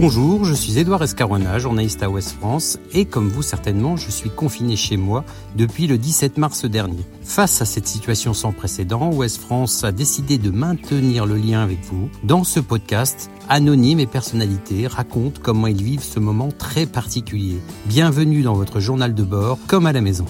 Bonjour, je suis Édouard Escaroina, journaliste à Ouest France, et comme vous certainement, je suis confiné chez moi depuis le 17 mars dernier. Face à cette situation sans précédent, Ouest France a décidé de maintenir le lien avec vous. Dans ce podcast, anonymes et personnalités racontent comment ils vivent ce moment très particulier. Bienvenue dans votre journal de bord, comme à la maison.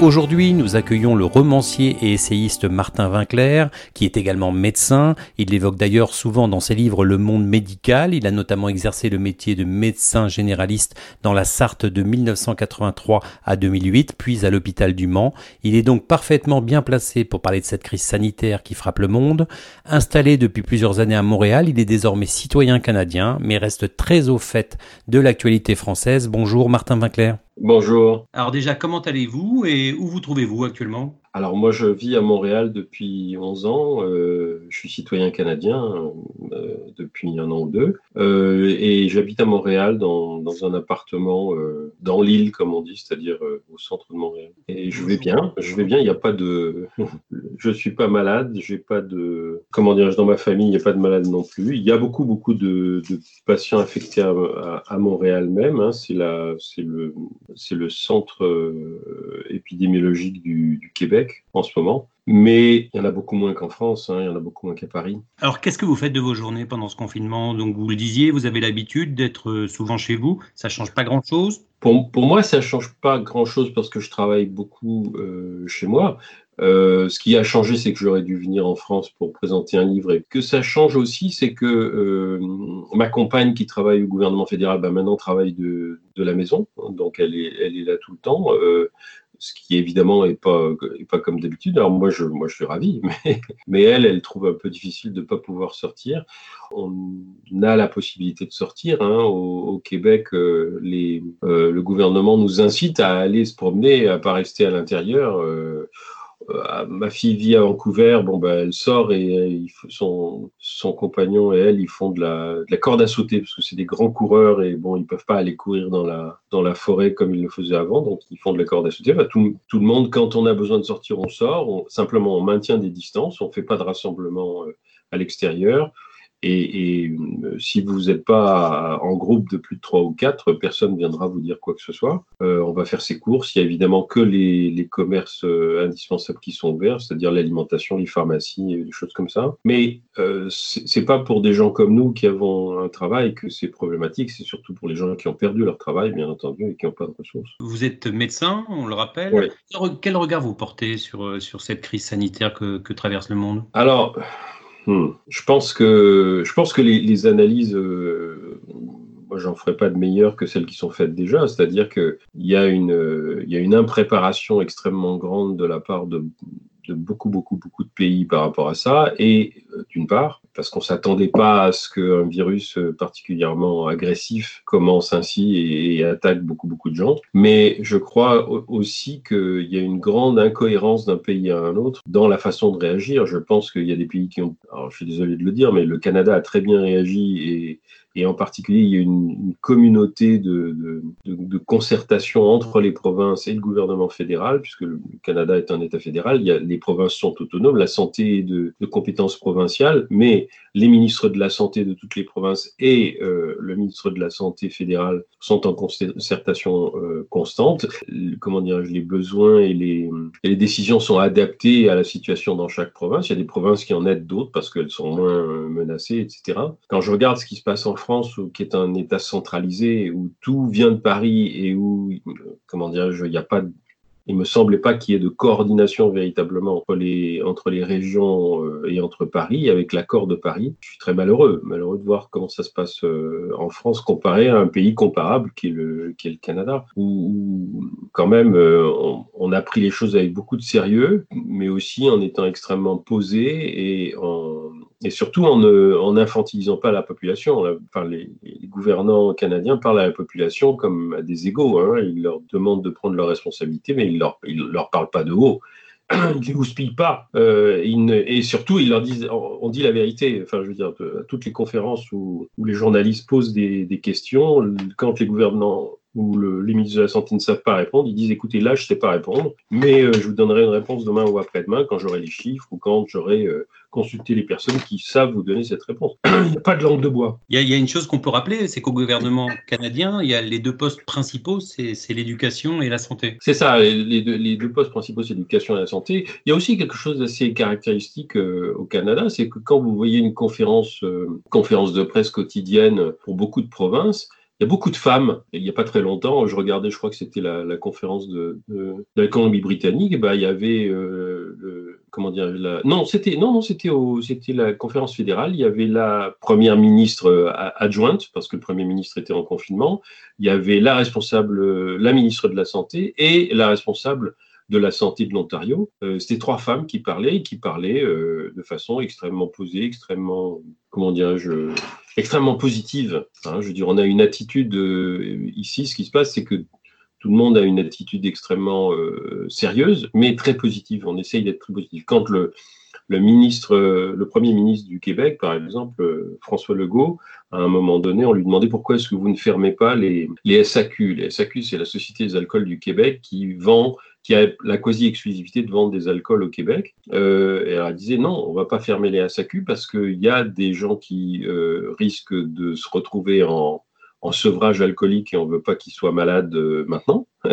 Aujourd'hui, nous accueillons le romancier et essayiste Martin Vinclair, qui est également médecin. Il évoque d'ailleurs souvent dans ses livres le monde médical. Il a notamment exercé le métier de médecin généraliste dans la Sarthe de 1983 à 2008, puis à l'hôpital du Mans. Il est donc parfaitement bien placé pour parler de cette crise sanitaire qui frappe le monde. Installé depuis plusieurs années à Montréal, il est désormais citoyen canadien, mais reste très au fait de l'actualité française. Bonjour Martin Vinclair. Bonjour. Alors déjà, comment allez-vous et où vous trouvez-vous actuellement? Alors moi, je vis à Montréal depuis 11 ans. Euh, je suis citoyen canadien euh, depuis un an ou deux. Euh, et j'habite à Montréal dans, dans un appartement dans l'île, comme on dit, c'est-à-dire au centre de Montréal. Et je vais bien. Je vais bien. Il n'y a pas de... je suis pas malade. J'ai pas de... Comment dirais-je Dans ma famille, il n'y a pas de malade non plus. Il y a beaucoup, beaucoup de, patients affectés à, Montréal même. Hein. C'est le, le centre épidémiologique du Québec en ce moment. Mais il y en a beaucoup moins qu'en France, hein, il y en a beaucoup moins qu'à Paris. Alors, qu'est-ce que vous faites de vos journées pendant ce confinement? Donc, vous le disiez, vous avez l'habitude d'être euh, souvent chez vous. Ça change pas grand-chose? Pour, pour, moi, ça change pas grand-chose parce que je travaille beaucoup euh, chez moi. Euh, ce qui a changé, c'est que j'aurais dû venir en France pour présenter un livre. Et que ça change aussi, c'est que euh, ma compagne qui travaille au gouvernement fédéral, bah, maintenant travaille de, de, la maison. Donc, elle est, elle est là tout le temps. Euh, ce qui évidemment n'est pas, pas comme d'habitude. Alors moi je, moi, je suis ravi, mais, elle, elle trouve un peu difficile de ne pas pouvoir sortir. On a la possibilité de sortir. Hein. Au, Québec, euh, euh, le gouvernement nous incite à aller se promener, à ne pas rester à l'intérieur. Euh, ma fille vit à Vancouver, bon bah, elle sort et euh, son, compagnon et elle ils font de la, de la corde à sauter parce que c'est des grands coureurs et bon ils peuvent pas aller courir dans la, dans la forêt comme ils le faisaient avant donc ils font de la corde à sauter. tout, tout, le monde quand on a besoin de sortir on sort, simplement on maintient des distances, on fait pas de rassemblement euh, à l'extérieur. Et, et, euh, si vous n'êtes pas en groupe de plus de trois ou quatre, personne ne viendra vous dire quoi que ce soit. Euh, on va faire ses courses. Il y a évidemment que les, les commerces euh, indispensables qui sont ouverts, c'est-à-dire l'alimentation, les pharmacies et des choses comme ça. Mais euh, c'est pas pour des gens comme nous qui avons un travail que c'est problématique. C'est surtout pour les gens qui ont perdu leur travail, bien entendu, et qui n'ont pas de ressources. Vous êtes médecin, on le rappelle. Quel regard vous portez sur, sur cette crise sanitaire que, que traverse le monde? Alors. Hmm. Je pense que, je pense que les, analyses, euh, moi j'en ferai pas de meilleures que celles qui sont faites déjà, c'est-à-dire qu'il y, a une, il y a une impréparation extrêmement grande de la part de, de beaucoup, beaucoup, beaucoup de pays par rapport à ça, et euh, d'une part, parce qu'on s'attendait pas à ce qu'un virus euh, particulièrement agressif commence ainsi et, attaque beaucoup beaucoup de gens. Mais je crois aussi qu'il y a une grande incohérence d'un pays à un autre dans la façon de réagir. Je pense qu'il y a des pays qui ont, alors je suis désolé de le dire, mais le Canada a très bien réagi et et en particulier, il y a une, communauté de, concertation entre les provinces et le gouvernement fédéral, puisque le Canada est un État fédéral. Il y a, les provinces sont autonomes, la santé est de, de compétences provinciales, mais les ministres de la Santé de toutes les provinces et euh, le ministre de la Santé fédéral sont en concertation euh, constante. Comment dirais-je, les besoins et les, décisions sont adaptés à la situation dans chaque province. Il y a des provinces qui en aident d'autres parce qu'elles sont moins menacées, etc. Quand je regarde ce qui se passe en France, qui est un État centralisé, où tout vient de Paris et où, comment dirais-je, il n'y a pas de il me semblait pas qu'il y ait de coordination véritablement entre les, entre les régions euh, et entre Paris, avec l'accord de Paris. Je suis très malheureux, malheureux de voir comment ça se passe euh, en France comparé à un pays comparable qui est le, qui est le Canada, où, quand même euh, on, on, a pris les choses avec beaucoup de sérieux, mais aussi en étant extrêmement posé et en, et surtout en en infantilisant pas la population. Enfin, les, les, gouvernants canadiens parlent à la population comme à des égaux. Hein. Ils leur demandent de prendre leurs responsabilités, mais ils leur, ils leur parlent pas de haut. Ils les houspillent pas. Euh, ils ne, et surtout, ils leur disent, on dit la vérité. Enfin, je veux dire, à toutes les conférences où, où les journalistes posent des, des questions, quand les gouvernants où les ministres de la Santé ne savent pas répondre, ils disent écoutez, là, je ne sais pas répondre, mais je vous donnerai une réponse demain ou après-demain quand j'aurai les chiffres ou quand j'aurai consulté les personnes qui savent vous donner cette réponse. il n'y a pas de langue de bois. Il y a, une chose qu'on peut rappeler, c'est qu'au gouvernement canadien, il y a les deux postes principaux, c'est l'éducation et la santé. C'est ça, les deux, les deux, postes principaux, c'est l'éducation et la santé. Il y a aussi quelque chose d'assez caractéristique au Canada, c'est que quand vous voyez une conférence, conférence de presse quotidienne pour beaucoup de provinces, il y a beaucoup de femmes. il n'y a pas très longtemps, je regardais, je crois que c'était la, conférence de, la Colombie-Britannique. Bah, il y avait euh, comment dire la, non, c'était non, non, la conférence fédérale. Il y avait la première ministre euh, adjointe parce que le premier ministre était en confinement. Il y avait la responsable, la ministre de la santé et la responsable de la santé de l'Ontario. Euh, c'était trois femmes qui parlaient et qui parlaient euh, de façon extrêmement posée, extrêmement, comment dirais-je, extrêmement positive. Hein. je veux dire, on a une attitude euh, ici, ce qui se passe, c'est que tout le monde a une attitude extrêmement sérieuse, mais très positive. On essaye d'être très positif. Quand le, le ministre, le premier ministre du Québec, par exemple, François Legault, à un moment donné, on lui demandait pourquoi est-ce que vous ne fermez pas les, les SAQ. Les SAQ, c'est la Société des alcools du Québec qui vend qui a la quasi-exclusivité de vendre des alcools au Québec. Euh, et elle disait non, on va pas fermer les SAQ parce qu'il y a des gens qui euh, risquent de se retrouver en, en sevrage alcoolique et on veut pas qu'ils soient malades euh, maintenant.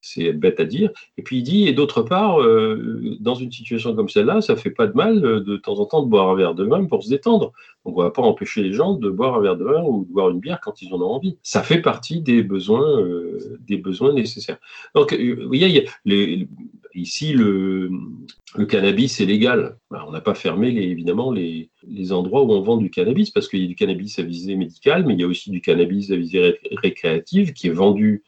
c'est bête à dire. Et puis il dit, et d'autre part, euh, dans une situation comme celle-là, ça fait pas de mal euh, de temps en temps de boire un verre de vin pour se détendre. Donc on va pas empêcher les gens de boire un verre de vin ou de boire une bière quand ils en ont envie. Ça fait partie des besoins, des besoins nécessaires. Donc, voyez, les, Ici, le, cannabis est légal. On n'a pas fermé, les, évidemment, les, endroits où on vend du cannabis, parce qu'il y a du cannabis à visée médicale, mais il y a aussi du cannabis à visée récréative qui est vendu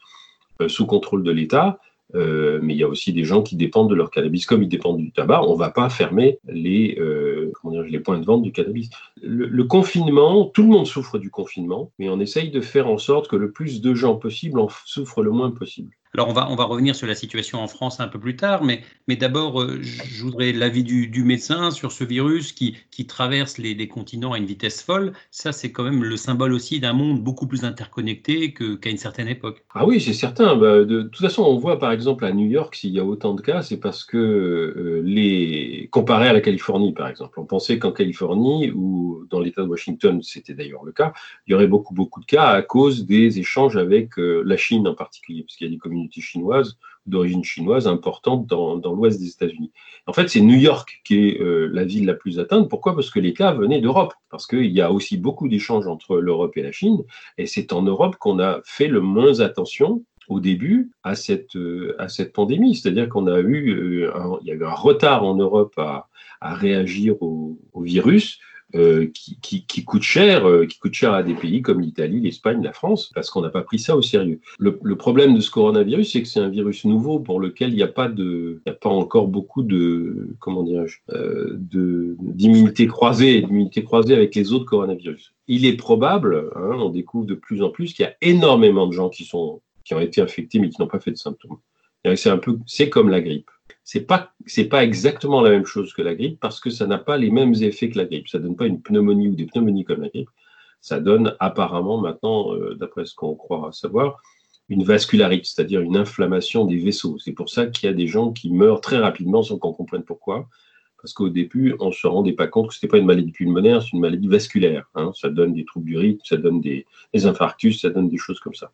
euh, sous contrôle de l'État. Euh, mais il y a aussi des gens qui dépendent de leur cannabis, comme ils dépendent du tabac. On ne va pas fermer les, euh, les points de vente du cannabis. le, confinement, tout le monde souffre du confinement, mais on essaye de faire en sorte que le plus de gens possible en souffrent le moins possible. Alors on va, on va revenir sur la situation en France un peu plus tard, mais, mais d'abord, euh, je voudrais l'avis du, médecin sur ce virus qui, qui traverse les, les, continents à une vitesse folle. Ça, c'est quand même le symbole aussi d'un monde beaucoup plus interconnecté qu'à une certaine époque. Ah oui, c'est certain. Bah, de, toute façon, on voit par exemple à New York, s'il y a autant de cas, c'est parce que euh, les comparé à la Californie, par exemple, on pensait qu'en Californie ou dans l'État de Washington, c'était d'ailleurs le cas, il y aurait beaucoup beaucoup de cas à cause des échanges avec euh, la Chine en particulier, parce qu'il y a des communautés chinoise d'origine chinoise importante dans, l'ouest des États-Unis. En fait, c'est New York qui est euh, la ville la plus atteinte. Pourquoi? Parce que les cas venaient d'Europe. Parce qu'il y a aussi beaucoup d'échanges entre l'Europe et la Chine. Et c'est en Europe qu'on a fait le moins attention au début à cette, euh, à cette pandémie. C'est-à-dire qu'on a eu, euh, il y a eu un retard en Europe à, réagir au virus qui, qui, qui, coûte cher, euh, qui coûte cher à des pays comme l'Italie, l'Espagne, la France, parce qu'on n'a pas pris ça au sérieux. Le, le problème de ce coronavirus, c'est que c'est un virus nouveau pour lequel il n'y a pas de, n'y a pas encore beaucoup de, comment dirais-je, euh, de d'immunité croisée, d'immunité croisée avec les autres coronavirus. Il est probable, hein, on découvre de plus en plus qu'il y a énormément de gens qui sont, qui ont été infectés mais qui n'ont pas fait de symptômes. C'est un peu, c'est comme la grippe c'est pas c'est pas exactement la même chose que la grippe parce que ça n'a pas les mêmes effets que la grippe. Ça donne pas une pneumonie ou des pneumonies comme la grippe. Ça donne apparemment maintenant, euh, d'après ce qu'on croit savoir, une vascularite, c'est-à-dire une inflammation des vaisseaux. C'est pour ça qu'il y a des gens qui meurent très rapidement sans qu'on comprenne pourquoi. Parce qu'au début, on ne se rendait pas compte que ce n'était pas une maladie pulmonaire, c'est une maladie vasculaire. Hein. Ça donne des troubles du rythme, ça donne des, des infarctus, ça donne des choses comme ça.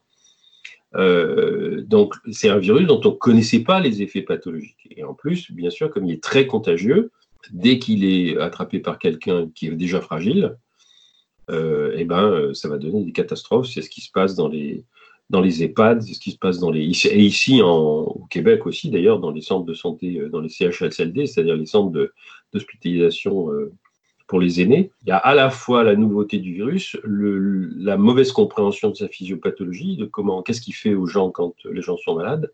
Euh, donc, c'est un virus dont on ne connaissait pas les effets pathologiques. Et en plus, bien sûr, comme il est très contagieux, dès qu'il est attrapé par quelqu'un qui est déjà fragile, euh, eh ben, ça va donner des catastrophes. C'est ce qui se passe dans les, dans les EHPAD, c'est ce qui se passe dans les. Et ici, au Québec aussi, d'ailleurs, dans les centres de santé, euh, dans les CHSLD, c'est-à-dire les centres d'hospitalisation pour les aînés, il y a à la fois la nouveauté du virus, le, la mauvaise compréhension de sa physiopathologie, de comment, qu'est-ce qu'il fait aux gens quand les gens sont malades,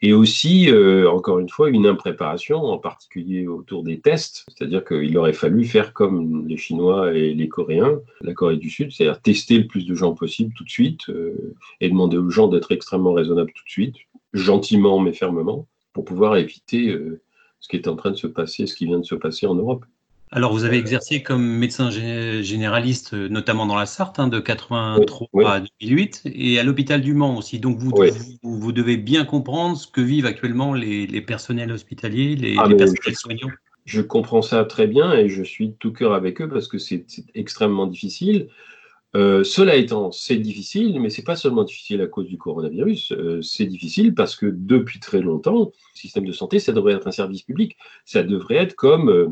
et aussi, euh, encore une fois, une impréparation, en particulier autour des tests, c'est-à-dire qu'il aurait fallu faire comme les Chinois et les Coréens, la Corée du Sud, c'est-à-dire tester le plus de gens possible tout de suite euh, et demander aux gens d'être extrêmement raisonnables tout de suite, gentiment mais fermement, pour pouvoir éviter euh, ce qui est en train de se passer, ce qui vient de se passer en Europe. Alors, vous avez exercé comme médecin généraliste, notamment dans la Sarthe, hein, de 83 à 2008, et à l'hôpital du Mans aussi. Donc, vous, vous, devez bien comprendre ce que vivent actuellement les, personnels hospitaliers, les, ah, personnels soignants. Je comprends ça très bien et je suis de tout cœur avec eux parce que c'est extrêmement difficile. Euh, cela étant, c'est difficile, mais c'est pas seulement difficile à cause du coronavirus. Euh, c'est difficile parce que depuis très longtemps, le système de santé, ça devrait être un service public. Ça devrait être comme euh,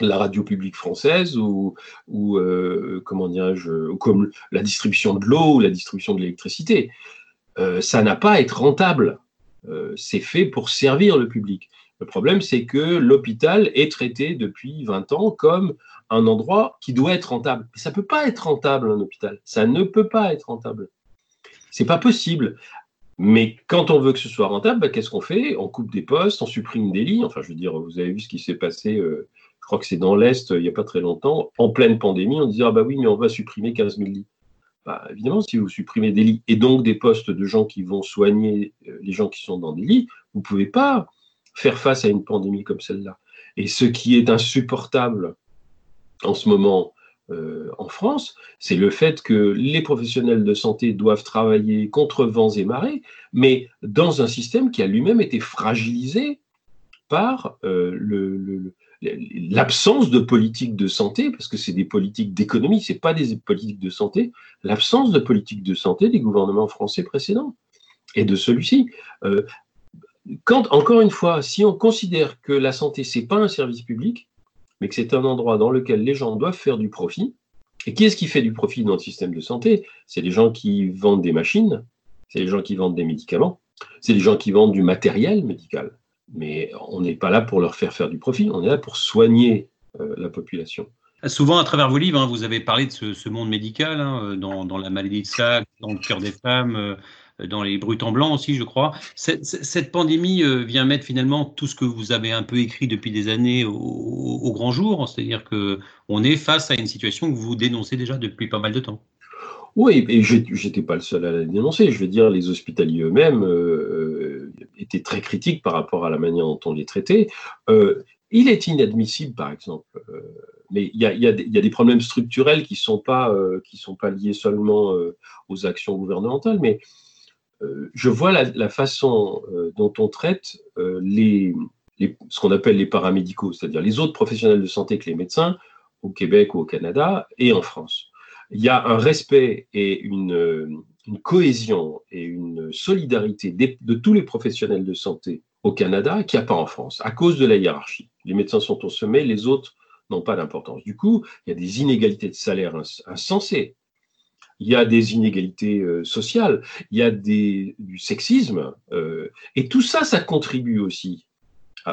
la radio publique française ou, euh, comment dirais-je, comme la distribution de l'eau ou la distribution de l'électricité. Euh, ça n'a pas à être rentable. Euh, c'est fait pour servir le public. Le problème, c'est que l'hôpital est traité depuis 20 ans comme un endroit qui doit être rentable. ça ne peut pas être rentable, un hôpital. Ça ne peut pas être rentable. C'est pas possible. Mais quand on veut que ce soit rentable, bah, qu'est-ce qu'on fait? On coupe des postes, on supprime des lits. Enfin, je veux dire, vous avez vu ce qui s'est passé crois que c'est dans l'Est, il n'y a pas très longtemps, en pleine pandémie, on disait Ah bah oui, mais on va supprimer 15 000 lits. Bah, évidemment, si vous supprimez des lits et donc des postes de gens qui vont soigner euh, les gens qui sont dans des lits, vous ne pouvez pas faire face à une pandémie comme celle-là. Et ce qui est insupportable en ce moment euh, en France, c'est le fait que les professionnels de santé doivent travailler contre vents et marées, mais dans un système qui a lui-même été fragilisé par euh, le, l'absence de politique de santé, parce que c'est des politiques d'économie, ce n'est pas des politiques de santé, l'absence de politique de santé des gouvernements français précédents et de celui-ci. Euh, quand, encore une fois, si on considère que la santé, ce n'est pas un service public, mais que c'est un endroit dans lequel les gens doivent faire du profit, et qui est-ce qui fait du profit dans le système de santé? C'est les gens qui vendent des machines, c'est les gens qui vendent des médicaments, c'est les gens qui vendent du matériel médical. Mais on n'est pas là pour leur faire faire du profit, on est là pour soigner euh, la population. Souvent, à travers vos livres, hein, vous avez parlé de ce, monde médical, hein, dans, La maladie de Sac, dans Le cœur des femmes, euh, dans Les brutes en blanc aussi, je crois. Cette, pandémie euh, vient mettre finalement tout ce que vous avez un peu écrit depuis des années au, grand jour, c'est-à-dire qu'on est face à une situation que vous dénoncez déjà depuis pas mal de temps. Oui, et j'étais pas le seul à la dénoncer. Je veux dire, les hospitaliers eux-mêmes était très critique par rapport à la manière dont on les traitait. Euh, il est inadmissible, par exemple, euh, mais il y, a, des problèmes structurels qui ne sont, pas, euh, sont pas liés seulement aux actions gouvernementales, mais je vois la, façon dont on traite les, ce qu'on appelle les paramédicaux, c'est-à-dire les autres professionnels de santé que les médecins, au Québec ou au Canada et en France. Il y a un respect et une, une cohésion et une solidarité de tous les professionnels de santé au Canada qu'il n'y a pas en France, à cause de la hiérarchie. Les médecins sont au sommet, les autres n'ont pas d'importance. Du coup, il y a des inégalités de salaire insensées. Il y a des inégalités euh, sociales, il y a du sexisme, euh, et tout ça, ça contribue aussi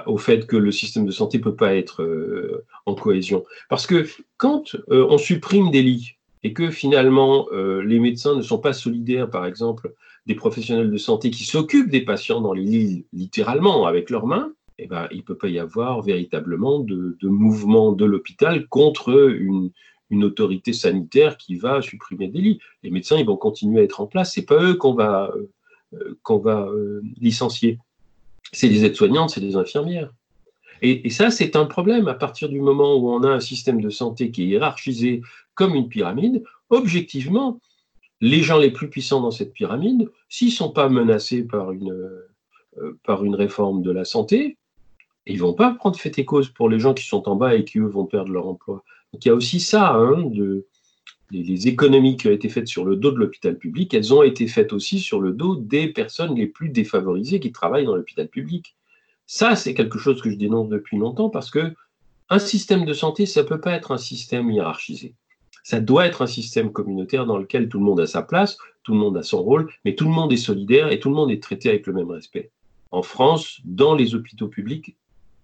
au fait que le système de santé ne peut pas être euh, en cohésion. Parce que quand on supprime des lits, et que finalement euh, les médecins ne sont pas solidaires, par exemple, des professionnels de santé qui s'occupent des patients dans les lits littéralement avec leurs mains, eh ben, il ne peut pas y avoir véritablement de, mouvement de l'hôpital contre une, autorité sanitaire qui va supprimer des lits. Les médecins, ils vont continuer à être en place. C'est pas eux qu'on va, euh, qu'on va euh, licencier. C'est des aides-soignantes, c'est des infirmières. Et, ça, c'est un problème à partir du moment où on a un système de santé qui est hiérarchisé comme une pyramide. Objectivement, les gens les plus puissants dans cette pyramide, s'ils ne sont pas menacés par une, euh, par une réforme de la santé, ils ne vont pas prendre fait et cause pour les gens qui sont en bas et qui, eux, vont perdre leur emploi. Donc il y a aussi ça, hein, de, les, économies qui ont été faites sur le dos de l'hôpital public, elles ont été faites aussi sur le dos des personnes les plus défavorisées qui travaillent dans l'hôpital public. Ça, c'est quelque chose que je dénonce depuis longtemps parce que un système de santé, ça ne peut pas être un système hiérarchisé. Ça doit être un système communautaire dans lequel tout le monde a sa place, tout le monde a son rôle, mais tout le monde est solidaire et tout le monde est traité avec le même respect. En France, dans les hôpitaux publics,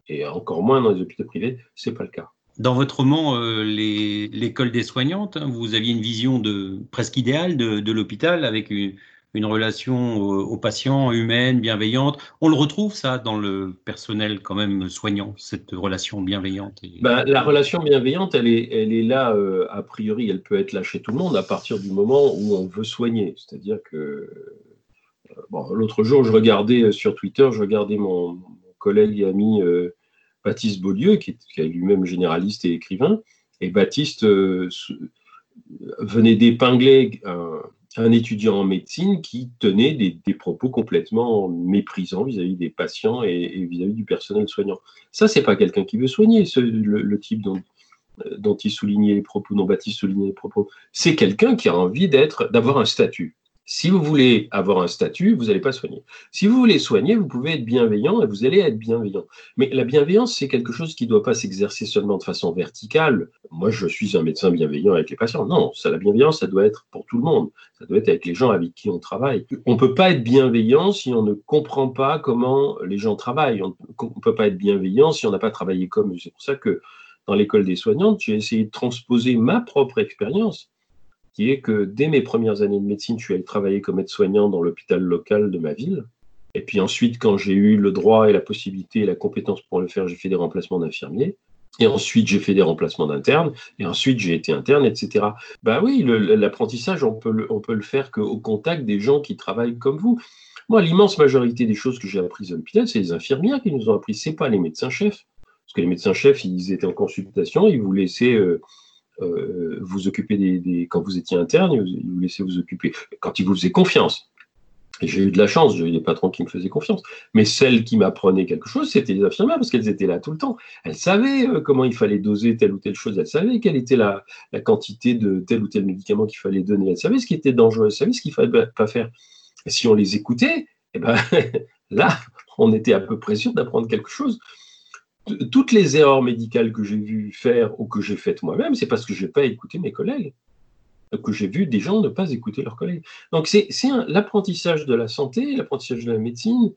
et encore moins dans les hôpitaux privés, ce n'est pas le cas. Dans votre roman, euh, l'école des soignantes, hein, vous aviez une vision de, presque idéale de, de l'hôpital avec une, une relation aux, patients humaine, bienveillante. On le retrouve ça dans le personnel quand même soignant, cette relation bienveillante. Ben, la relation bienveillante, elle est, elle est là, euh, a priori, elle peut être là chez tout le monde à partir du moment où on veut soigner. C'est-à-dire que euh, l'autre jour, je regardais euh, sur Twitter, je regardais mon, collègue et ami Baptiste Beaulieu, qui est, lui-même généraliste et écrivain. Et Baptiste venait d'épingler étudiant en médecine qui tenait des, propos complètement méprisants vis-à-vis des patients et vis-à-vis du personnel soignant. Ça, c'est pas quelqu'un qui veut soigner, le, type dont, dont il soulignait les propos, dont Baptiste soulignait les propos. C'est quelqu'un qui a envie d'avoir un statut. Si vous voulez avoir un statut, vous n'allez pas soigner. Si vous voulez soigner, vous pouvez être bienveillant et vous allez être bienveillant. Mais la bienveillance, c'est quelque chose qui ne doit pas s'exercer seulement de façon verticale. Moi, je suis un médecin bienveillant avec les patients. Non, ça, la bienveillance, ça doit être pour tout le monde. Ça doit être avec les gens avec qui on travaille. On ne peut pas être bienveillant si on ne comprend pas comment les gens travaillent. On ne peut pas être bienveillant si on n'a pas travaillé comme. C'est pour ça que dans l'école des soignantes, j'ai essayé de transposer ma propre expérience qui est que dès mes premières années de médecine, je suis allé travailler comme aide-soignant dans l'hôpital local de ma ville. Et puis ensuite, quand j'ai eu le droit et la possibilité et la compétence pour le faire, j'ai fait des remplacements d'infirmiers. Et ensuite, j'ai fait des remplacements d'internes. Et ensuite, j'ai été interne, etc. Bah oui, l'apprentissage, on peut on peut le faire qu'au contact des gens qui travaillent comme vous. Moi, l'immense majorité des choses que j'ai apprises à l'hôpital, c'est les infirmières qui nous ont appris. C'est pas les médecins-chefs. Parce que les médecins-chefs, ils étaient en consultation, ils vous laissaient euh, euh, vous occuper des, quand vous étiez interne, ils vous laissaient vous occuper quand ils vous faisaient confiance. J'ai eu de la chance, j'ai eu des patrons qui me faisaient confiance. Mais celles qui m'apprenaient quelque chose, c'était les infirmières, parce qu'elles étaient là tout le temps. Elles savaient euh, comment il fallait doser telle ou telle chose, elles savaient quelle était la, quantité de tel ou tel médicament qu'il fallait donner, elles savaient ce qui était dangereux, elles savaient ce qu'il ne fallait pas faire. Si on les écoutait, eh ben, là, on était à peu près sûr d'apprendre quelque chose toutes les erreurs médicales que j'ai vu faire ou que j'ai faites moi-même, c'est parce que je n'ai pas écouté mes collègues, que j'ai vu des gens ne pas écouter leurs collègues. Donc c'est l'apprentissage de la santé, l'apprentissage de la médecine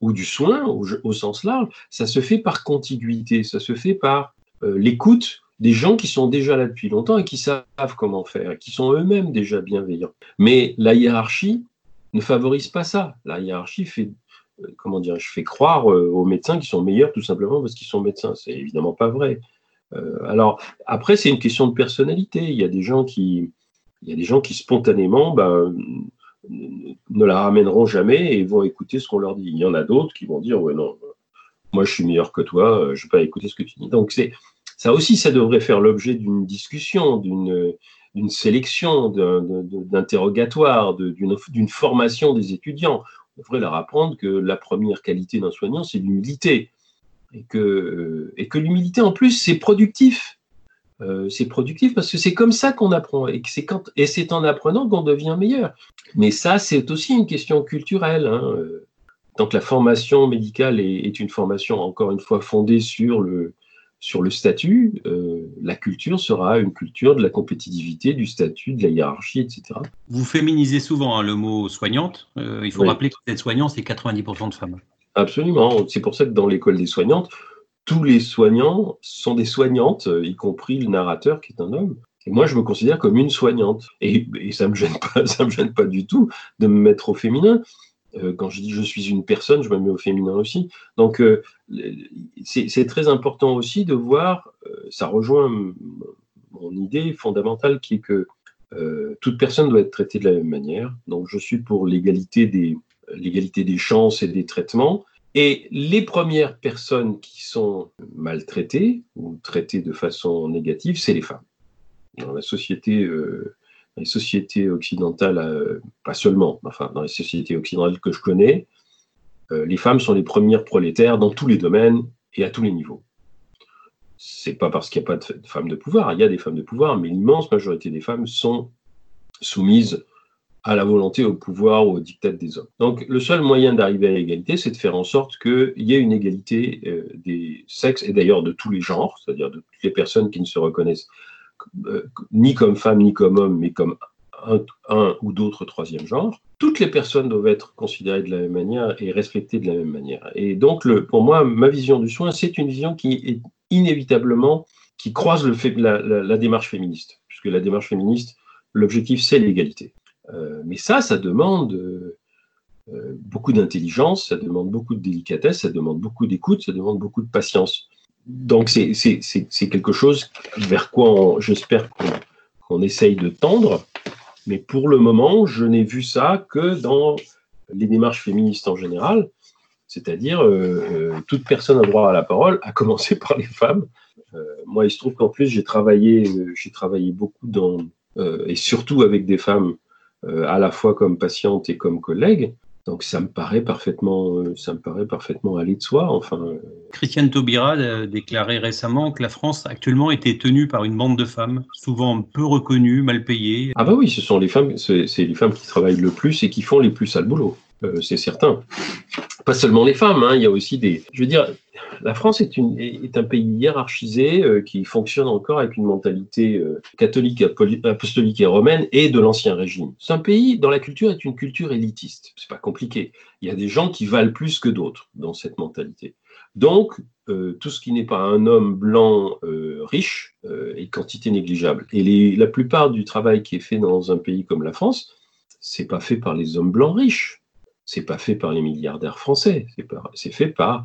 ou du soin au, sens large, ça se fait par contiguïté, ça se fait par euh, l'écoute des gens qui sont déjà là depuis longtemps et qui savent comment faire, qui sont eux-mêmes déjà bienveillants. Mais la hiérarchie ne favorise pas ça. La hiérarchie fait comment dire, je fais croire euh, aux médecins qui sont meilleurs tout simplement parce qu'ils sont médecins. C'est évidemment pas vrai. Euh, alors après, c'est une question de personnalité. Il y a des gens qui, il y a des gens qui spontanément ben, ne la ramèneront jamais et vont écouter ce qu'on leur dit. Il y en a d'autres qui vont dire ouais non, moi je suis meilleur que toi, je vais pas écouter ce que tu dis. Donc c'est ça aussi, ça devrait faire l'objet d'une discussion, d'une d'une sélection, d'interrogatoire, d'une formation des étudiants devrait leur apprendre que la première qualité d'un soignant, c'est l'humilité. Et que, que l'humilité, en plus, c'est productif. Euh, c'est productif parce que c'est comme ça qu'on apprend et c'est en apprenant qu'on devient meilleur. Mais ça, c'est aussi une question culturelle. Hein. Donc la formation médicale est, une formation encore une fois fondée sur le sur le statut, euh, la culture sera une culture de la compétitivité, du statut, de la hiérarchie, etc. Vous féminisez souvent hein, le mot soignante. Euh, il faut rappeler que être soignant, c'est 90% de femmes. Absolument. C'est pour ça que dans l'école des soignantes, tous les soignants sont des soignantes, y compris le narrateur qui est un homme. Et moi, je me considère comme une soignante. Et, et ça ne me, gêne pas, ça me gêne pas du tout de me mettre au féminin. Euh, quand je dis je suis une personne, je me mets au féminin aussi. Donc, euh, c'est très important aussi de voir, euh, ça rejoint mon idée fondamentale qui est que toute personne doit être traitée de la même manière. Donc, je suis pour l'égalité des, des chances et des traitements. Et les premières personnes qui sont maltraitées ou traitées de façon négative, c'est les femmes. Dans la société les sociétés occidentales, euh, pas seulement, enfin dans les sociétés occidentales que je connais, euh, les femmes sont les premières prolétaires dans tous les domaines et à tous les niveaux. C'est pas parce qu'il n'y a pas de, femmes de pouvoir, il y a des femmes de pouvoir, mais l'immense majorité des femmes sont soumises à la volonté, au pouvoir ou au diktat des hommes. Donc le seul moyen d'arriver à l'égalité, c'est de faire en sorte qu'il y ait une égalité euh, des sexes et d'ailleurs de tous les genres, c'est-à-dire de toutes les personnes qui ne se reconnaissent ni comme femme ni comme homme, mais comme un, ou d'autres troisième genre, toutes les personnes doivent être considérées de la même manière et respectées de la même manière. Et donc, pour moi, ma vision du soin, c'est une vision qui est inévitablement, qui croise la, démarche féministe, puisque la démarche féministe, l'objectif, c'est l'égalité. Euh, mais ça, ça demande euh, beaucoup d'intelligence, ça demande beaucoup de délicatesse, ça demande beaucoup d'écoute, ça demande beaucoup de patience donc c'est quelque chose vers quoi j'espère qu'on essaye de tendre. Mais pour le moment, je n'ai vu ça que dans les démarches féministes en général. C'est-à-dire, toute personne a droit à la parole, à commencer par les femmes. moi, il se trouve qu'en plus, j'ai travaillé, j'ai travaillé beaucoup dans, et surtout avec des femmes, à la fois comme patientes et comme collègues. Donc ça me paraît parfaitement, euh, ça me paraît parfaitement aller de soi. Enfin. Euh. Christiane Taubira a déclaré récemment que la France actuellement était tenue par une bande de femmes, souvent peu reconnues, mal payées. Ah bah oui, ce sont les femmes, c'est les femmes qui travaillent le plus et qui font les plus sales boulot. Euh, c'est certain. Pas seulement les femmes, hein, il y a aussi des. Je veux dire, la France est, un pays hiérarchisé euh, qui fonctionne encore avec une mentalité euh, catholique, apostolique et romaine et de l'ancien régime. C'est un pays dont la culture est une culture élitiste. C'est pas compliqué. Il y a des gens qui valent plus que d'autres dans cette mentalité. Donc, tout ce qui n'est pas un homme blanc riche est quantité négligeable. Et la plupart du travail qui est fait dans un pays comme la France, c'est pas fait par les hommes blancs riches c'est pas fait par les milliardaires français, c'est fait par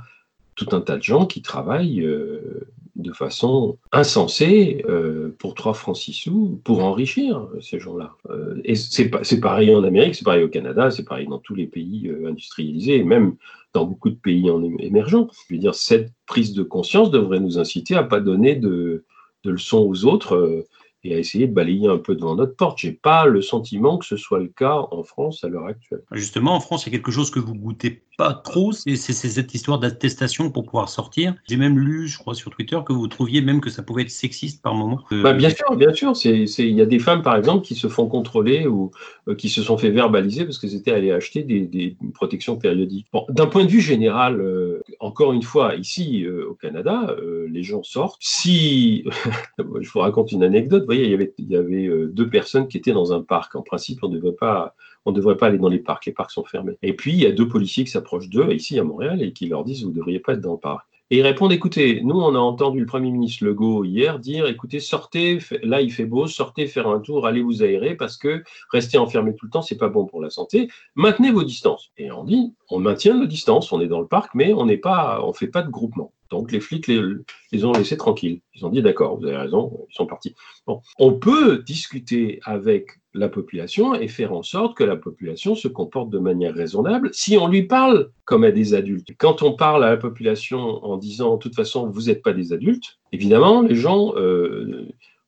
tout un tas de gens qui travaillent euh, de façon insensée euh, pour 3 francs 6 sous pour enrichir ces gens-là. Euh, et c'est pareil en Amérique, c'est pareil au Canada, c'est pareil dans tous les pays industrialisés, et même dans beaucoup de pays en émergents. Je veux dire, cette prise de conscience devrait nous inciter à pas donner de, de leçons aux autres et à essayer de balayer un peu devant notre porte. J'ai pas le sentiment que ce soit le cas en France à l'heure actuelle. Justement, en France, il y a quelque chose que vous goûtez pas trop, c'est cette histoire d'attestation pour pouvoir sortir. J'ai même lu, je crois, sur Twitter que vous trouviez même que ça pouvait être sexiste par moment. Euh, bah, bien sûr, bien sûr. Il y a des femmes, par exemple, qui se font contrôler ou euh, qui se sont fait verbaliser parce qu'elles étaient allées acheter des, protections périodiques. Bon, D'un point de vue général, euh, encore une fois, ici au Canada, les gens sortent. Si, je vous raconte une anecdote, voyez, il y avait, il y avait deux personnes qui étaient dans un parc. En principe, on ne devrait pas on ne devrait pas aller dans les parcs, les parcs sont fermés. Et puis, il y a deux policiers qui s'approchent d'eux, ici à Montréal, et qui leur disent, vous ne devriez pas être dans le parc. Et ils répondent, écoutez, nous, on a entendu le Premier ministre Legault hier dire, écoutez, sortez, là il fait beau, sortez faire un tour, allez vous aérer, parce que rester enfermé tout le temps, c'est pas bon pour la santé. Maintenez vos distances. Et on dit, on maintient nos distances, on est dans le parc, mais on n'est pas, on fait pas de groupement. Donc les flics les, ont laissés tranquilles. Ils ont dit d'accord, vous avez raison, ils sont partis. Bon. On peut discuter avec la population et faire en sorte que la population se comporte de manière raisonnable si on lui parle comme à des adultes. Quand on parle à la population en disant de toute façon vous n'êtes pas des adultes, évidemment les gens euh,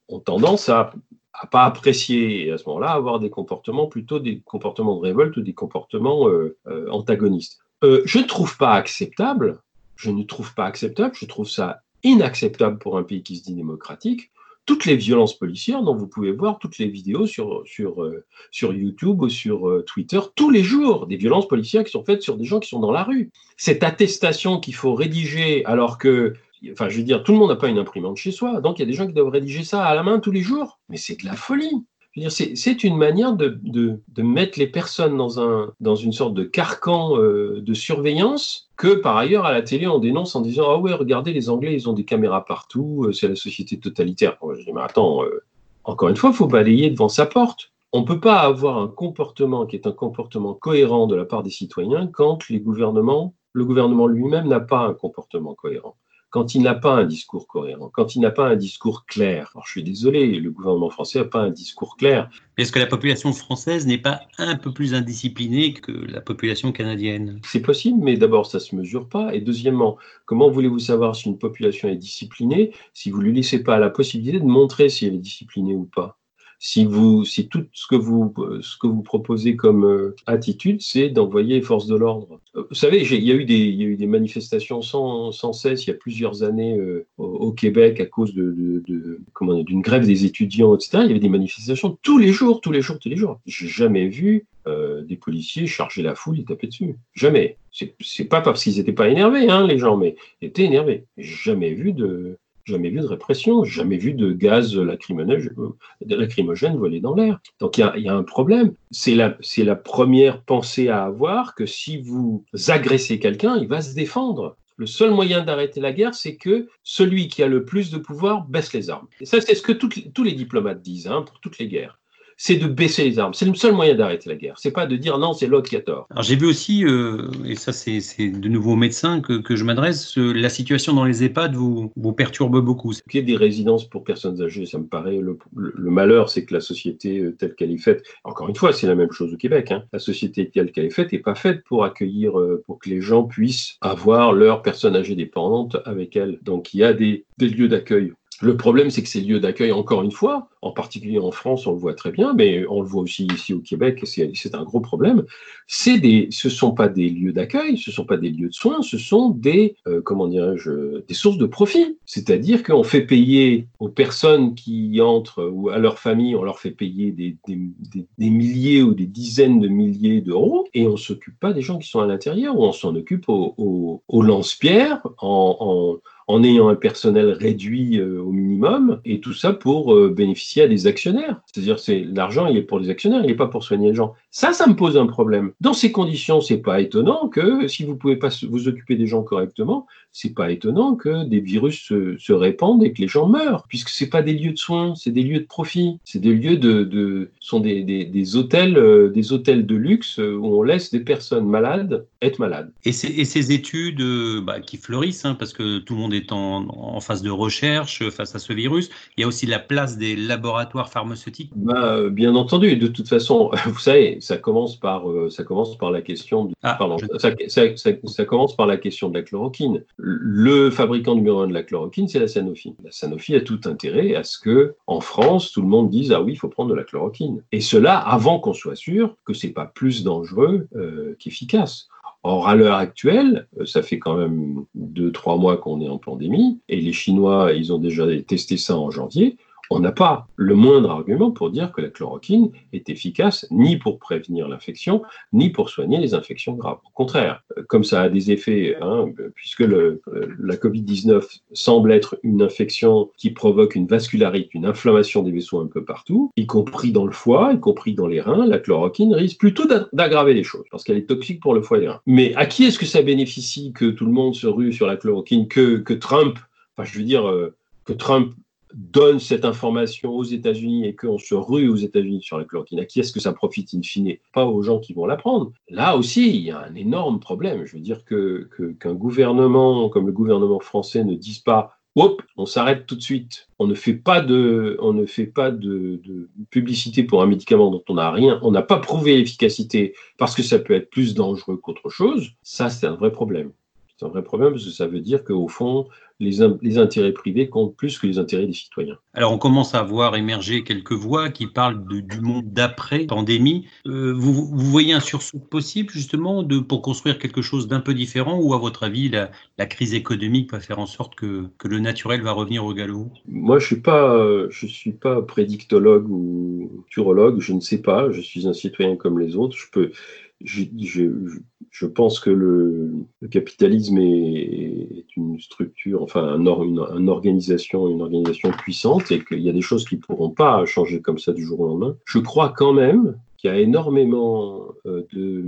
ont tendance à à pas apprécier et à ce moment-là avoir des comportements plutôt des comportements de révolte ou des comportements euh, euh, antagonistes. je ne trouve pas acceptable je ne trouve pas acceptable, je trouve ça inacceptable pour un pays qui se dit démocratique, toutes les violences policières dont vous pouvez voir toutes les vidéos sur, sur, euh, sur YouTube ou sur euh, Twitter, tous les jours, des violences policières qui sont faites sur des gens qui sont dans la rue. Cette attestation qu'il faut rédiger alors que, enfin je veux dire, tout le monde n'a pas une imprimante chez soi, donc il y a des gens qui doivent rédiger ça à la main tous les jours, mais c'est de la folie. C'est une manière de, mettre les personnes dans, un, dans une sorte de carcan euh, de surveillance que par ailleurs à la télé on dénonce en disant ah ouais regardez les Anglais ils ont des caméras partout euh, c'est la société totalitaire. je dis mais attends euh, encore une fois il faut balayer devant sa porte. On ne peut pas avoir un comportement qui est un comportement cohérent de la part des citoyens quand les gouvernements, le gouvernement lui-même n'a pas un comportement cohérent quand il n'a pas un discours cohérent, quand il n'a pas un discours clair. Alors je suis désolé, le gouvernement français n'a pas un discours clair. Est-ce que la population française n'est pas un peu plus indisciplinée que la population canadienne? C'est possible, mais d'abord ça ne se mesure pas. Et deuxièmement, comment voulez-vous savoir si une population est disciplinée si vous ne lui laissez pas la possibilité de montrer si elle est disciplinée ou pas? Si, vous, si tout ce que vous, ce que vous proposez comme euh, attitude, c'est d'envoyer les forces de l'ordre. Euh, vous savez, il y, a eu des, manifestations sans, cesse il y a plusieurs années euh, au, Québec à cause de, d'une grève des étudiants, etc. Il y avait des manifestations tous les jours, tous les jours, tous les jours. J'ai jamais vu des policiers charger la foule et taper dessus. Jamais. C'est pas parce qu'ils n'étaient pas énervés, hein, les gens, mais ils étaient énervés. Jamais vu de, jamais vu de répression, jamais vu de gaz lacrymogène, lacrymogène voler dans l'air. Donc il y, a, un problème. C'est la, la première pensée à avoir que si vous agressez quelqu'un, il va se défendre. Le seul moyen d'arrêter la guerre, c'est que celui qui a le plus de pouvoir baisse les armes. Et ça, c'est ce que tous les diplomates disent hein, pour toutes les guerres. C'est de baisser les armes. C'est le seul moyen d'arrêter la guerre. C'est pas de dire non, c'est l'autre qui a tort. Alors j'ai vu aussi, euh, et ça c'est de nouveau aux médecins que, que je m'adresse, euh, la situation dans les EHPAD vous, vous perturbe beaucoup. Qu'il y ait des résidences pour personnes âgées, ça me paraît le, le, malheur, c'est que la société euh, telle qu'elle est faite, encore une fois, c'est la même chose au Québec. Hein, la société telle qu'elle est faite n'est pas faite pour accueillir, pour que les gens puissent avoir leurs personnes âgées dépendantes avec elles. Donc il y a des, des lieux d'accueil le problème, c'est que ces lieux d'accueil, encore une fois, en particulier en France, on le voit très bien, mais on le voit aussi ici au Québec, c'est un gros problème. Ce sont pas des lieux d'accueil, ce sont pas des lieux de soins, ce sont des, euh, des sources de profit. C'est-à-dire qu'on fait payer aux personnes qui entrent ou à leur famille, on leur fait payer des, milliers ou des dizaines de milliers d'euros, et on s'occupe pas des gens qui sont à l'intérieur, ou on s'en occupe au, au, lance-pierre en, en en ayant un personnel réduit euh, au minimum, et tout ça pour euh, bénéficier à des actionnaires. C'est-à-dire, c'est l'argent, il est pour les actionnaires, il n'est pas pour soigner les gens. Ça, ça me pose un problème. Dans ces conditions, c'est pas étonnant que si vous pouvez pas vous occuper des gens correctement, c'est pas étonnant que des virus se, répandent et que les gens meurent, puisque c'est pas des lieux de soins, c'est des lieux de profit, c'est des lieux de, sont des, des, hôtels, euh, des hôtels de luxe où on laisse des personnes malades être malades. Et ces, et ces études bah, qui fleurissent, hein, parce que tout le monde est en, phase de recherche face à ce virus. Il y a aussi la place des laboratoires pharmaceutiques. Bah, bien entendu. De toute façon, vous savez, ça commence par, euh, ça commence par la question. Ah, pardon, ça, commence par la question de la chloroquine. Le fabricant numéro un de la chloroquine, c'est la Sanofi. La Sanofi a tout intérêt à ce que, en France, tout le monde dise ah oui, il faut prendre de la chloroquine. Et cela avant qu'on soit sûr que c'est pas plus dangereux euh, qu'efficace. Or, à l'heure actuelle, euh, ça fait quand même deux, trois mois qu'on est en pandémie, et les Chinois, ils ont déjà testé ça en janvier on n'a pas le moindre argument pour dire que la chloroquine est efficace ni pour prévenir l'infection, ni pour soigner les infections graves. Au contraire, comme ça a des effets, hein, puisque euh, la Covid-19 semble être une infection qui provoque une vascularite, une inflammation des vaisseaux un peu partout, y compris dans le foie, y compris dans les reins, la chloroquine risque plutôt d'aggraver les choses, parce qu'elle est toxique pour le foie et les reins. Mais à qui est-ce que ça bénéficie que tout le monde se rue sur la chloroquine, que, que Trump, enfin je veux dire, euh, que Trump donne cette information aux États-Unis et qu'on se rue aux États-Unis sur la chloroquine, à qui est-ce que ça profite in fine Pas aux gens qui vont la prendre? Là aussi, il y a un énorme problème. Je veux dire qu'un gouvernement comme le gouvernement français ne dise pas Hop, on s'arrête tout de suite. On ne fait pas de, on ne fait pas de, de publicité pour un médicament dont on n'a rien, on n'a pas prouvé l'efficacité parce que ça peut être plus dangereux qu'autre chose. Ça, c'est un vrai problème. C'est un vrai problème parce que ça veut dire qu'au fond, les, les, intérêts privés comptent plus que les intérêts des citoyens. Alors on commence à voir émerger quelques voix qui parlent de, du monde d'après pandémie. Euh, vous, vous, voyez un sursaut possible justement de, pour construire quelque chose d'un peu différent ou à votre avis la, la, crise économique va faire en sorte que, que le naturel va revenir au galop? Moi je suis pas je suis pas prédictologue ou futurologue, je ne sais pas. Je suis un citoyen comme les autres. Je peux je, pense que le, capitalisme est, une structure, enfin un organisation, une organisation puissante et qu'il y a des choses qui ne pourront pas changer comme ça du jour au lendemain. Je crois quand même qu'il y a énormément euh, de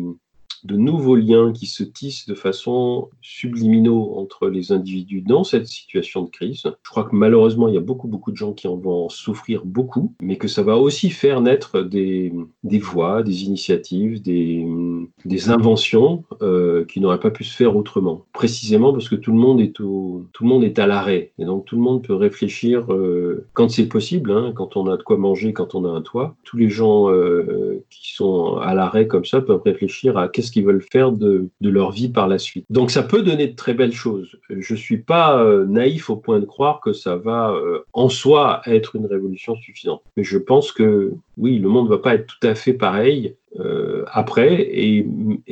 de nouveaux liens qui se tissent de façon subliminaux entre les individus dans cette situation de crise. Je crois que malheureusement, il y a beaucoup, beaucoup de gens qui en vont souffrir beaucoup, mais que ça va aussi faire naître des, des voies, des initiatives, des, des inventions euh, qui n'auraient pas pu se faire autrement. Précisément parce que tout le monde est, tout le monde est à l'arrêt. Et donc tout le monde peut réfléchir euh, quand c'est possible, hein, quand on a de quoi manger, quand on a un toit. Tous les gens euh, qui sont à l'arrêt comme ça peuvent réfléchir à qu'est-ce qu'ils veulent faire de, leur vie par la suite. Donc ça peut donner de très belles choses. Je suis pas euh, naïf au point de croire que ça va euh, en soi être une révolution suffisante. Mais je pense que oui, le monde va pas être tout à fait pareil euh, après, et,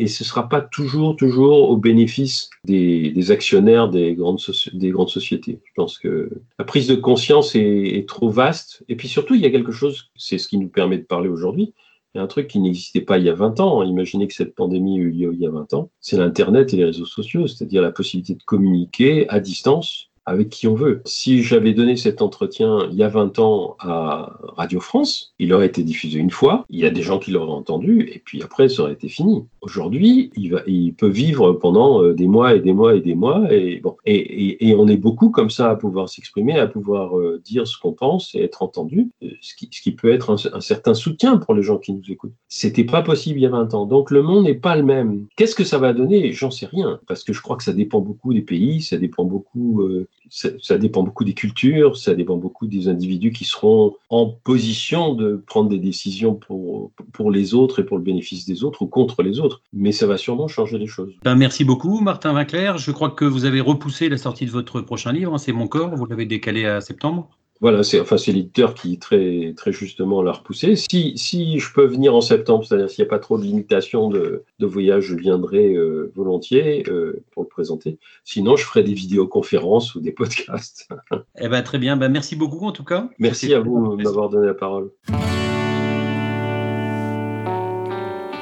ce sera pas toujours, toujours au bénéfice des, actionnaires des grandes, des grandes sociétés. Je pense que la prise de conscience est trop vaste. Et puis surtout, il y a quelque chose, c'est ce qui nous permet de parler aujourd'hui, il un truc qui n'existait pas il y a 20 ans. Imaginez que cette pandémie eut lieu il y a 20 ans. C'est l'Internet et les réseaux sociaux, c'est-à-dire la possibilité de communiquer à distance avec qui on veut. Si j'avais donné cet entretien il y a 20 ans à Radio France, il aurait été diffusé une fois, il y a des gens qui l'auraient entendu, et puis après, ça aurait été fini. Aujourd'hui, il, va, il peut vivre pendant euh, des mois et des mois et des mois, et, bon, et, et, on est beaucoup comme ça à pouvoir s'exprimer, à pouvoir euh, dire ce qu'on pense et être entendu, euh, ce qui, ce qui peut être un, un, certain soutien pour les gens qui nous écoutent. C'était pas possible il y a 20 ans. Donc le monde n'est pas le même. Qu'est-ce que ça va donner? J'en sais rien, parce que je crois que ça dépend beaucoup des pays, ça dépend beaucoup, euh, ça, dépend beaucoup des cultures, ça dépend beaucoup des individus qui seront en position de prendre des décisions pour, pour les autres et pour le bénéfice des autres ou contre les autres. Mais ça va sûrement changer les choses. Ben, merci beaucoup, Martin Vinclair. Je crois que vous avez repoussé la sortie de votre prochain livre, hein, C'est mon corps. Vous l'avez décalé à septembre. Voilà, c'est enfin, l'éditeur qui très, très justement l'a repoussé. Si, si je peux venir en septembre, c'est-à-dire s'il n'y a pas trop de limitations de, de voyage, je viendrai euh, volontiers euh, pour le présenter. Sinon, je ferai des vidéoconférences ou des podcasts. eh ben, très bien, ben, merci beaucoup en tout cas. Merci à vous de m'avoir donné la parole.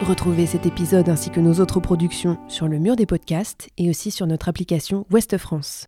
Retrouvez cet épisode ainsi que nos autres productions sur le mur des podcasts et aussi sur notre application Ouest France.